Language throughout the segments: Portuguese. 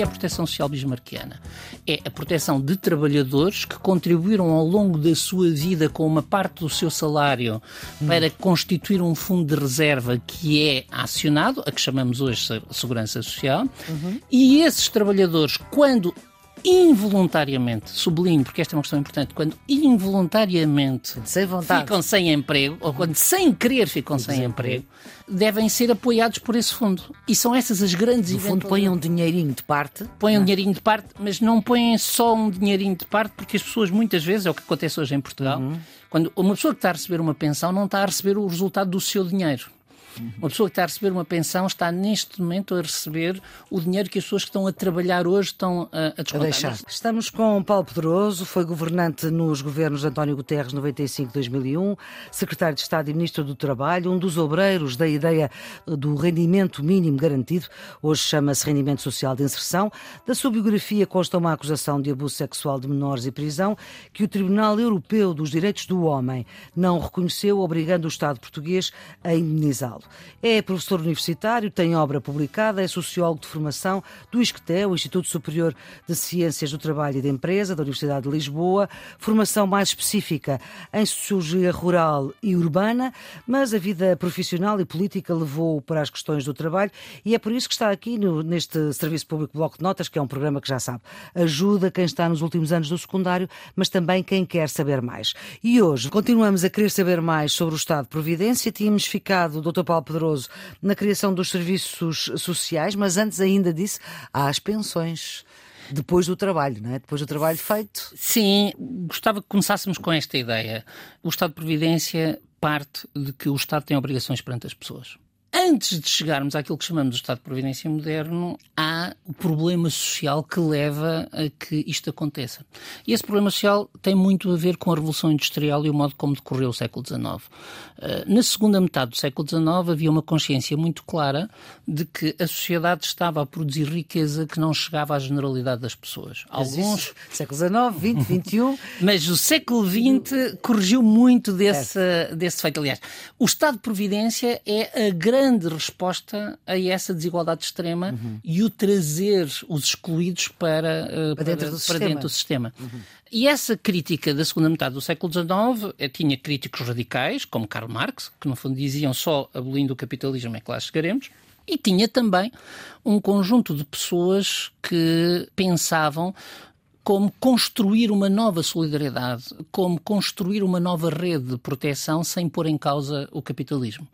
que é a proteção social bismarquiana? É a proteção de trabalhadores que contribuíram ao longo da sua vida com uma parte do seu salário para constituir um fundo de reserva que é acionado, a que chamamos hoje Segurança Social, e esses trabalhadores, quando involuntariamente, sublinho, porque esta é uma questão importante, quando involuntariamente Sem ficam sem emprego, ou quando sem querer ficam sem emprego, devem ser apoiados por esse fundo. E são essas as grandes No fundo, põe um dinheirinho de parte. põem um dinheirinho de parte, mas não põem só um dinheirinho de parte, porque as pessoas muitas vezes, é o que acontece hoje em Portugal, quando uma pessoa que está a receber uma pensão não está a receber o resultado do seu dinheiro. Uma pessoa que está a receber uma pensão está neste momento a receber o dinheiro que as pessoas que estão a trabalhar hoje estão a, a A descontar. deixar. Estamos com Paulo Pedroso, foi governante nos governos de António Guterres 95-2001, secretário de Estado e ministro do Trabalho, um dos obreiros da ideia do rendimento mínimo garantido, hoje chama-se rendimento social de inserção. Da sua biografia consta uma acusação de abuso sexual de menores e prisão que o Tribunal Europeu dos Direitos do Homem não reconheceu, obrigando o Estado português a indenizá-lo. É professor universitário, tem obra publicada, é sociólogo de formação do ISCTE, o Instituto Superior de Ciências do Trabalho e da Empresa, da Universidade de Lisboa, formação mais específica em sociologia rural e urbana, mas a vida profissional e política levou-o para as questões do trabalho e é por isso que está aqui no- neste Serviço Público Bloco de Notas, que é um programa que já sabe, ajuda quem está nos últimos anos do secundário, mas também quem quer saber mais. E hoje continuamos a querer saber mais sobre o Estado de Providência. Tínhamos ficado, Dr. Paulo Pedroso, na criação dos serviços sociais, mas antes ainda disso, há as pensões. Depois do trabalho, não é? Depois do trabalho feito. Sim, gostava que começássemos com esta ideia. O Estado de Providência parte de que o Estado tem obrigações perante as pessoas. Antes de chegarmos àquilo que chamamos de Estado de Providência moderno, há o problema social que leva a que isto aconteça. E esse problema social tem muito a ver com a Revolução Industrial e o modo como decorreu o século XIX. Eh, Na segunda metade do século XIX havia uma consciência muito clara de que a sociedade estava a produzir riqueza que não chegava à generalidade das pessoas. Alguns Século XIX, XX, XXI. mas o século XX corrigiu muito desse, desse feito. Aliás, o Estado de Providência é a grande resposta a essa desigualdade extrema e o trazer os excluídos para, eh, para, dentro do para sistema. dentro do sistema. E essa crítica da segunda metade do século XIX eh, tinha críticos radicais, como Karl Marx, que no fundo diziam só abolindo o capitalismo é que lá chegaremos. E tinha também um conjunto de pessoas que pensavam como construir uma nova solidariedade, como construir uma nova rede de proteção sem pôr em causa o capitalismo.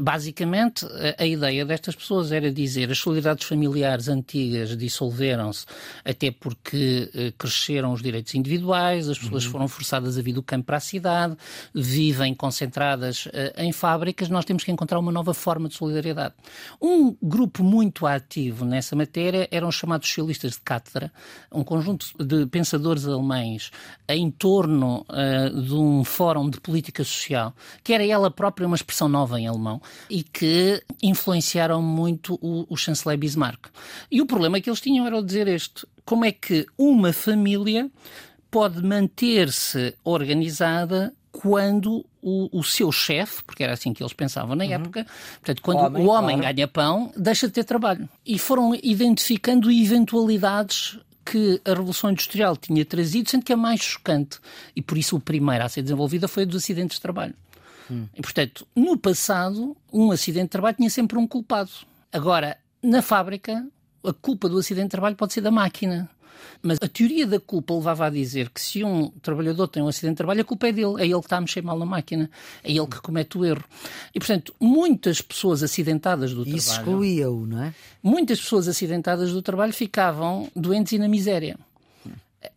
Basicamente, a ideia destas pessoas era dizer as solidariedades familiares antigas dissolveram-se até porque eh, cresceram os direitos individuais, as pessoas foram forçadas a vir do campo para a cidade, vivem concentradas eh, em fábricas, nós temos que encontrar uma nova forma de solidariedade. Um grupo muito ativo nessa matéria eram os chamados socialistas de cátedra, um conjunto de pensadores alemães em torno eh, de um fórum de política social, que era ela própria uma expressão nova em alemão, e que influenciaram muito o, o chanceler Bismarck. E o problema que eles tinham era o dizer este: como é que uma família pode manter-se organizada quando o, o seu chefe, porque era assim que eles pensavam na época, portanto, quando Homem, o homem claro. ganha pão, deixa de ter trabalho. E foram identificando eventualidades que a Revolução Industrial tinha trazido, sendo que a mais chocante, e por isso o primeiro a ser desenvolvida foi a dos acidentes de trabalho. E, portanto, no passado, um acidente de trabalho tinha sempre um culpado. Agora, na fábrica, a culpa do acidente de trabalho pode ser da máquina. Mas a teoria da culpa levava a dizer que se um trabalhador tem um acidente de trabalho, a culpa é dele, é ele que está a mexer mal na máquina, é ele que comete o erro. E, portanto, muitas pessoas acidentadas do isso trabalho, excluía-o, não é? muitas pessoas acidentadas do trabalho ficavam doentes e na miséria.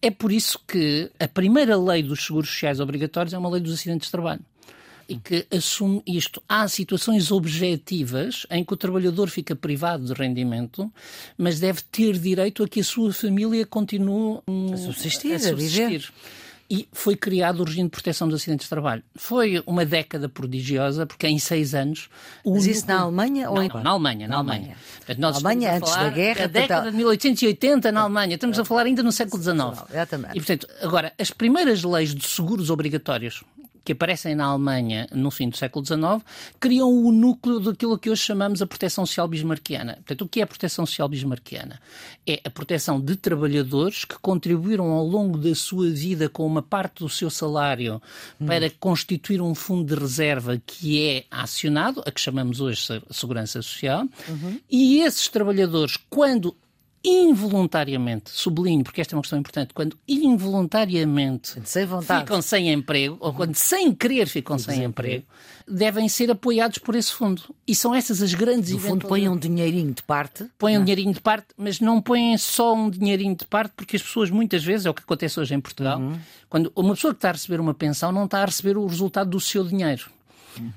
É por isso que a primeira lei dos seguros sociais obrigatórios é uma lei dos acidentes de trabalho. E que assume isto. Há situações objetivas em que o trabalhador fica privado de rendimento, mas deve ter direito a que a sua família continue hum, A subsistir, a subsistir. viver. e foi criado o regime de proteção dos acidentes de trabalho. Foi uma década prodigiosa, porque em seis anos... Mas isso na Alemanha ou não, em... Na Alemanha, na, Alemanha. Alemanha, Portanto, nós Alemanha antes da guerra... A década de 1880 na Alemanha. Estamos a falar ainda no século XIX. Exatamente. E, portanto, agora, as primeiras leis de seguros obrigatórios que aparecem na Alemanha no fim do século XIX, criam o núcleo daquilo que hoje chamamos a proteção social bismarquiana. Portanto, o que é a proteção social bismarquiana? É a proteção de trabalhadores que contribuíram ao longo da sua vida com uma parte do seu salário hum. para constituir um fundo de reserva que é acionado, a que chamamos hoje Segurança Social, uhum. e esses trabalhadores, quando involuntariamente, sublinho, porque esta é uma questão importante, quando involuntariamente sem ficam sem emprego, ou quando sem querer ficam sem emprego, devem ser apoiados por esse fundo. E são essas as grandes No fundo, põem um dinheirinho de parte. Põem um é? dinheirinho de parte, mas não põem só um dinheirinho de parte, porque as pessoas, muitas vezes, é o que acontece hoje em Portugal, uhum. quando uma pessoa que está a receber uma pensão não está a receber o resultado do seu dinheiro.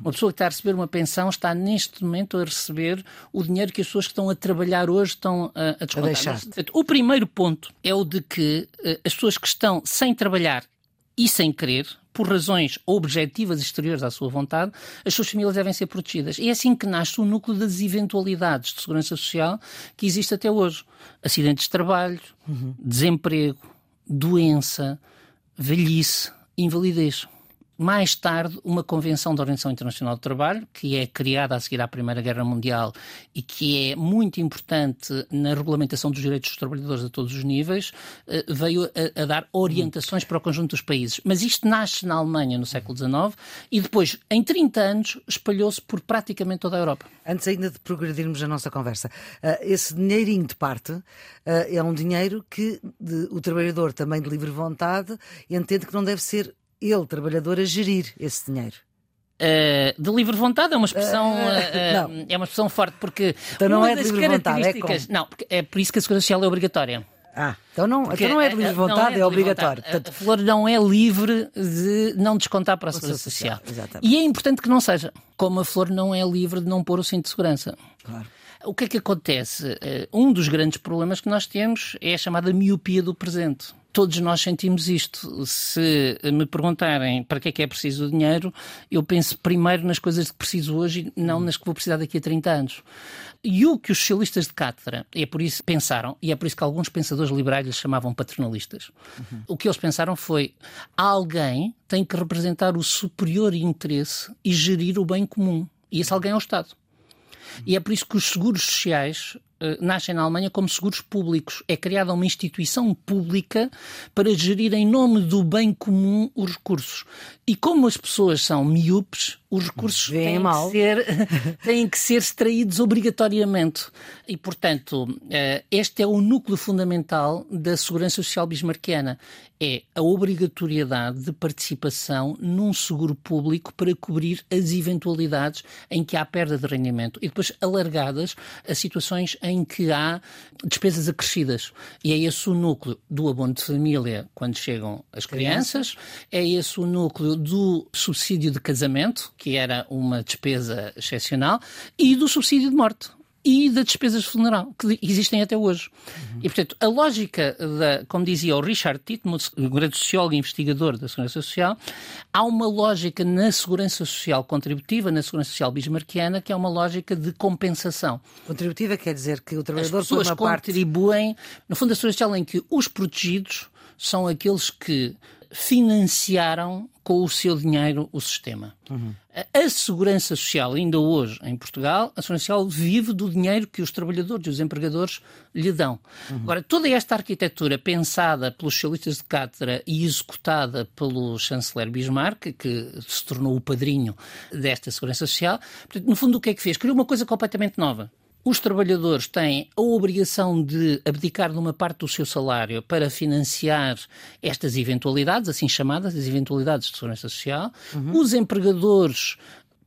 Uma pessoa que está a receber uma pensão está neste momento a receber o dinheiro que as pessoas que estão a trabalhar hoje estão a, a descontar. o primeiro ponto é o de que uh, as pessoas que estão sem trabalhar e sem querer, por razões objetivas exteriores à sua vontade, as suas famílias devem ser protegidas. E é assim que nasce o núcleo das eventualidades de segurança social que existe até hoje. Acidentes de trabalho, uhum. desemprego, doença, velhice, invalidez mais tarde, uma convenção da Organização Internacional do Trabalho, que é criada a seguir à Primeira Guerra Mundial e que é muito importante na regulamentação dos direitos dos trabalhadores a todos os níveis, eh, veio a, a dar orientações para o conjunto dos países. Mas isto nasce na Alemanha no século XIX e depois, em 30 anos, espalhou-se por praticamente toda a Europa. Antes ainda de progredirmos a nossa conversa, eh, esse dinheirinho de parte eh, é um dinheiro que o trabalhador também de livre vontade entende que não deve ser ele, trabalhador, a gerir esse dinheiro? Uh, de livre vontade é uma expressão uh, uh, é uma expressão forte porque então não é de livre vontade é como? não é por isso que a segurança social é obrigatória ah, então não, então não é de livre vontade, é, é obrigatório. Portanto... A Flor não é livre de não descontar para a Segurança Social. social. E é importante que não seja. Como a Flor não é livre de não pôr o cinto de segurança. Claro. O que é que acontece? Um dos grandes problemas que nós temos é a chamada miopia do presente todos nós sentimos isto. Se me perguntarem para que é que é preciso o dinheiro, eu penso primeiro nas coisas que preciso hoje não nas que vou precisar daqui a 30 anos. E o que os socialistas de cátedra, é por isso pensaram, e é por isso que alguns pensadores liberais lhes chamavam paternalistas, uhum. o que eles pensaram foi alguém tem que representar o superior interesse e gerir o bem comum. E esse alguém é o Estado. E é por isso que os seguros sociais nascem na Alemanha como seguros públicos. É criada uma instituição pública para gerir em nome do bem comum os recursos. E como as pessoas são miúpes, os recursos têm que, ser, têm que ser extraídos obrigatoriamente. E, portanto, uh, este é o núcleo fundamental da segurança social bismarquiana. É a obrigatoriedade de participação num seguro público para cobrir as eventualidades em que há perda de rendimento e depois alargadas a situações em que há despesas acrescidas. E é esse o núcleo do abono de família quando chegam as crianças, é esse o núcleo do subsídio de casamento, que era uma despesa excepcional, e do subsídio de morte e das despesas de funeral, que existem até hoje. Uhum. E, portanto, a lógica, da, como dizia o Richard Titmuth, o grande sociólogo e investigador da Segurança Social, há uma lógica na Segurança Social contributiva, na Segurança Social bismarquiana, que é uma lógica de compensação. Contributiva quer dizer que o trabalhador As pessoas contribuem, parte... no fundo, a Segurança Social em que os protegidos são aqueles que financiaram com o seu dinheiro o sistema. Uhum. A Segurança Social, ainda hoje em Portugal, a Segurança Social vive do dinheiro que os trabalhadores e os empregadores lhe dão. Uhum. Agora, toda esta arquitetura pensada pelos socialistas de cátedra e executada pelo chanceler Bismarck, que se tornou o padrinho desta Segurança Social, no fundo, o que é que fez? Criou uma coisa completamente nova os trabalhadores têm a obrigação de abdicar de uma parte do seu salário para financiar estas eventualidades, assim chamadas, as eventualidades de segurança social. Uhum. Os empregadores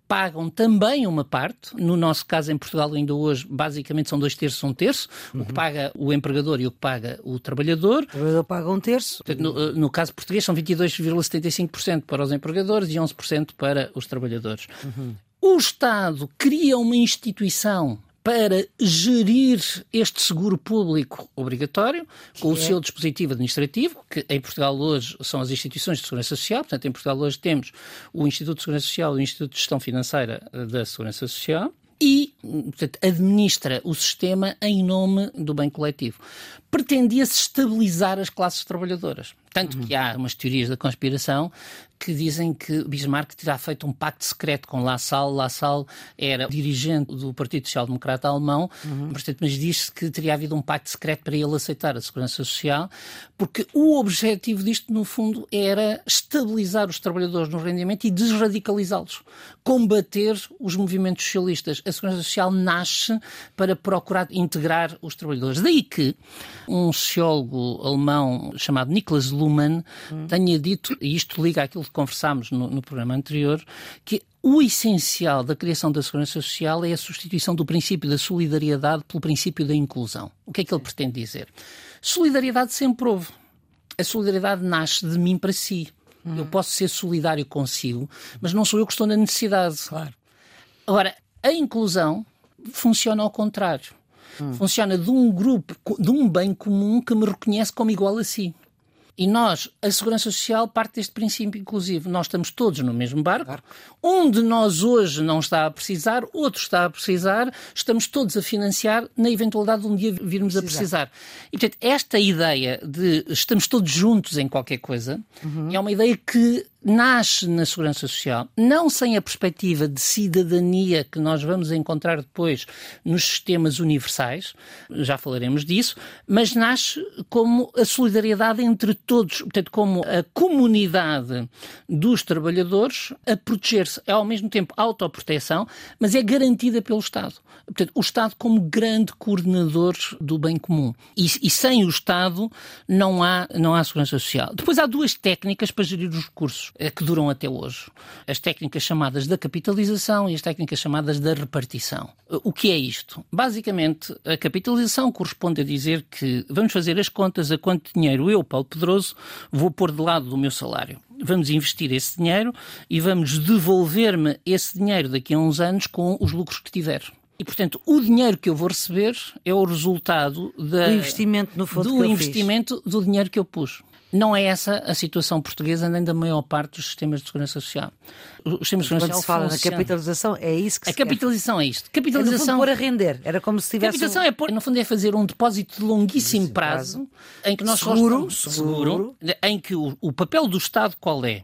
pagam também uma parte. No nosso caso, em Portugal, ainda hoje, basicamente são dois terços, um terço. Uhum. O que paga o empregador e o que paga o trabalhador. O trabalhador paga um terço. No, no caso português, são 22,75% para os empregadores e 11% para os trabalhadores. Uhum. O Estado cria uma instituição para gerir este seguro público obrigatório, com que o é? seu dispositivo administrativo, que em Portugal hoje são as instituições de segurança social, portanto, em Portugal hoje temos o Instituto de Segurança Social e o Instituto de Gestão Financeira da Segurança Social, e portanto, administra o sistema em nome do bem coletivo. Pretendia-se estabilizar as classes trabalhadoras. Tanto uhum. que há umas teorias da conspiração que dizem que Bismarck terá feito um pacto secreto com Lassalle. Lassalle era dirigente do Partido Social Democrata Alemão, uhum. mas diz-se que teria havido um pacto secreto para ele aceitar a segurança social, porque o objetivo disto, no fundo, era estabilizar os trabalhadores no rendimento e desradicalizá-los, combater os movimentos socialistas. A segurança social nasce para procurar integrar os trabalhadores. Daí que um sociólogo alemão chamado Niklas Luhmann hum. tenha dito, e isto liga àquilo que conversámos no, no programa anterior, que o essencial da criação da segurança social é a substituição do princípio da solidariedade pelo princípio da inclusão. O que é que ele pretende dizer? Solidariedade sempre houve. A solidariedade nasce de mim para si. Hum. Eu posso ser solidário consigo, mas não sou eu que estou na necessidade. Claro. Agora, a inclusão funciona ao contrário. Hum. Funciona de um grupo, de um bem comum que me reconhece como igual a si. E nós, a Segurança Social parte deste princípio, inclusive. Nós estamos todos no mesmo barco. Um de nós hoje não está a precisar, outro está a precisar, estamos todos a financiar na eventualidade de um dia virmos a precisar. E, portanto, esta ideia de estamos todos juntos em qualquer coisa uhum. é uma ideia que nasce na segurança social, não sem a perspectiva de cidadania que nós vamos encontrar depois nos sistemas universais, já falaremos disso, mas nasce como a solidariedade entre todos, portanto, como a comunidade dos trabalhadores a proteger-se. É ao mesmo tempo autoproteção, mas é garantida pelo Estado. Portanto, o Estado como grande coordenador do bem comum. E, e sem o Estado não há, não há segurança social. Depois há duas técnicas para gerir os recursos eh, que duram até hoje. As técnicas chamadas da capitalização e as técnicas chamadas da repartição. Eh, o que é isto? Basicamente, a capitalização corresponde a dizer que vamos fazer as contas a quanto dinheiro eu, Paulo Pedroso, vou pôr de lado do meu salário. Vamos investir esse dinheiro e vamos devolver-me esse dinheiro daqui a uns anos com os lucros que tiver. E, portanto, o dinheiro que eu vou receber é o resultado da, do investimento, no fundo, do investimento do dinheiro que eu pus. Não é essa a situação portuguesa nem da maior parte dos sistemas de segurança social. Os sistemas de segurança Quando social se fala na capitalização, é isso que A capitalização quer. é isto. Capitalização... É, no fundo, pôr a render. Era como se tivesse... Capitalização é, pôr, no fundo, é fazer um depósito de longuíssimo prazo, prazo, em que nós... Seguro, seguro, seguro. Em que o, o papel do Estado qual é?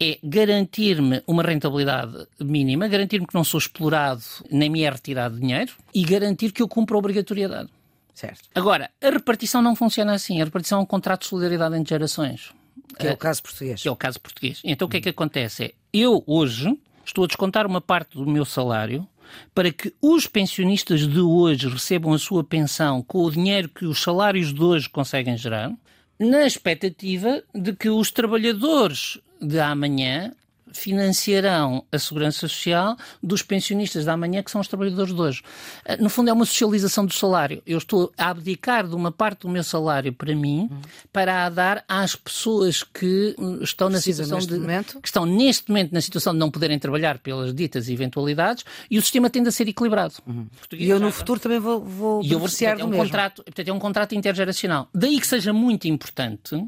É garantir-me uma rentabilidade mínima, garantir-me que não sou explorado nem me é retirado dinheiro e garantir que eu cumpro a obrigatoriedade. Certo. Agora, a repartição não funciona assim. A repartição é um contrato de solidariedade entre gerações. Que é o caso português. Que é o caso português. Então o que é que acontece? É, eu hoje estou a descontar uma parte do meu salário para que os pensionistas de hoje recebam a sua pensão com o dinheiro que os salários de hoje conseguem gerar, na expectativa de que os trabalhadores de amanhã financiarão a segurança social dos pensionistas da manhã, que são os trabalhadores de hoje. Eh, no fundo, é uma socialização do salário. Eu estou a abdicar de uma parte do meu salário para mim, para a dar às pessoas que hum, estão na situação de. Momento. que estão neste momento na situação de não poderem trabalhar pelas ditas eventualidades e o sistema tende a ser equilibrado. Uhum. E eu no futuro também vou, vou e eu vou, portanto, é um mesmo. contrato, portanto, é um contrato intergeracional. Daí que seja muito importante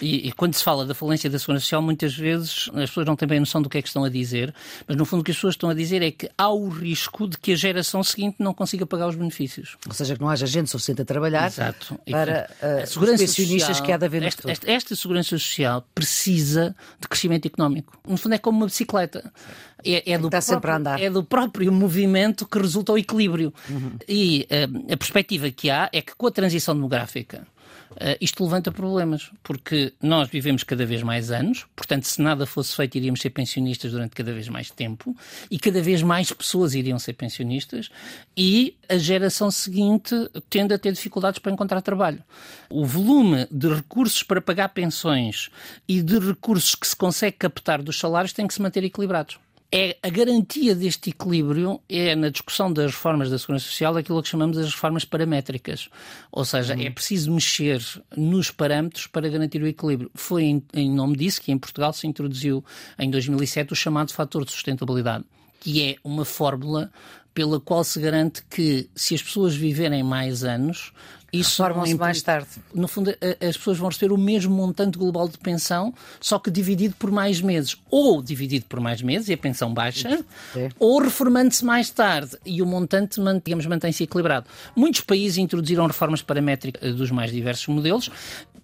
e, e, quando se fala da falência da segurança social, muitas vezes as pessoas não têm bem a noção do que é que estão a dizer, mas no fundo o que as pessoas estão a dizer é que há o risco de que a geração seguinte não consiga pagar os benefícios. Ou seja, que não haja gente suficiente a trabalhar Exato. para uh, os pensionistas que há de haver esta, esta, esta, segurança social precisa de crescimento económico. No fundo é como uma bicicleta. É, é, do próprio, é, do próprio, movimento que resulta o equilíbrio. Uhum. E uh, a perspectiva que há é que com a transição demográfica uh, isto levanta problemas, porque nós vivemos cada vez mais anos, portanto, se nada fosse feito, iríamos ser pensionistas durante cada vez mais tempo, e cada vez mais pessoas iriam ser pensionistas, e a geração seguinte tende a ter dificuldades para encontrar trabalho. O volume de recursos para pagar pensões e de recursos que se consegue captar dos salários tem que se manter equilibrados é a garantia deste equilíbrio é na discussão das reformas da segurança social aquilo que chamamos as reformas paramétricas. Ou seja, uhum. é preciso mexer nos parâmetros para garantir o equilíbrio. Foi em, em nome disso que em Portugal se introduziu em 2007 o chamado fator de sustentabilidade que é uma fórmula pela qual se garante que se as pessoas viverem mais anos, isso formam-se mais tarde. No fundo, as pessoas vão receber o mesmo montante global de pensão, só que dividido por mais meses. Ou dividido por mais meses e a pensão baixa, é. ou reformando-se mais tarde e o montante, digamos, mantém-se equilibrado. Muitos países introduziram reformas paramétricas dos mais diversos modelos,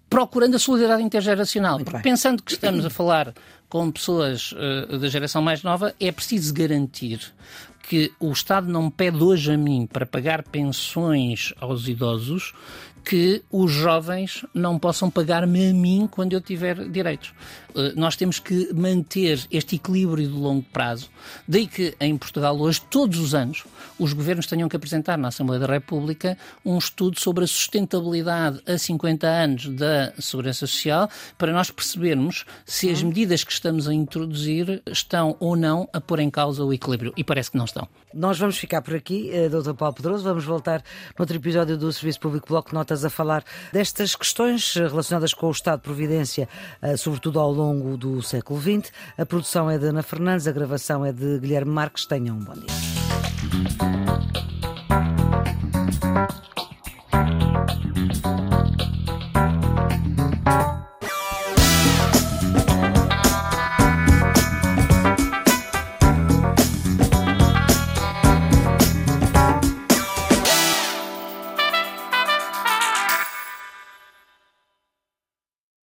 procurando a solidariedade intergeracional. Porque pensando que estamos a falar com pessoas uh, da geração mais nova, é preciso garantir que o Estado não pede hoje a mim para pagar pensões aos idosos que os jovens não possam pagar-me a mim quando eu tiver direitos. Eh, nós temos que manter este equilíbrio de longo prazo. Daí que em Portugal hoje, todos os anos, os governos tenham que apresentar na Assembleia da República um estudo sobre a sustentabilidade a 50 anos da Segurança Social para nós percebermos se as medidas que estamos a introduzir estão ou não a pôr em causa o equilíbrio. E parece que não estão. Nós vamos ficar por aqui, eh, Dr. Paulo Pedroso. Vamos voltar no outro episódio do Serviço Público Bloco Notas horas a falar destas questões relacionadas com o Estado de Providência, eh, sobretudo ao longo do século XX. A produção é de Ana Fernandes, a gravação é de Guilherme Marques. Tenham um bom dia.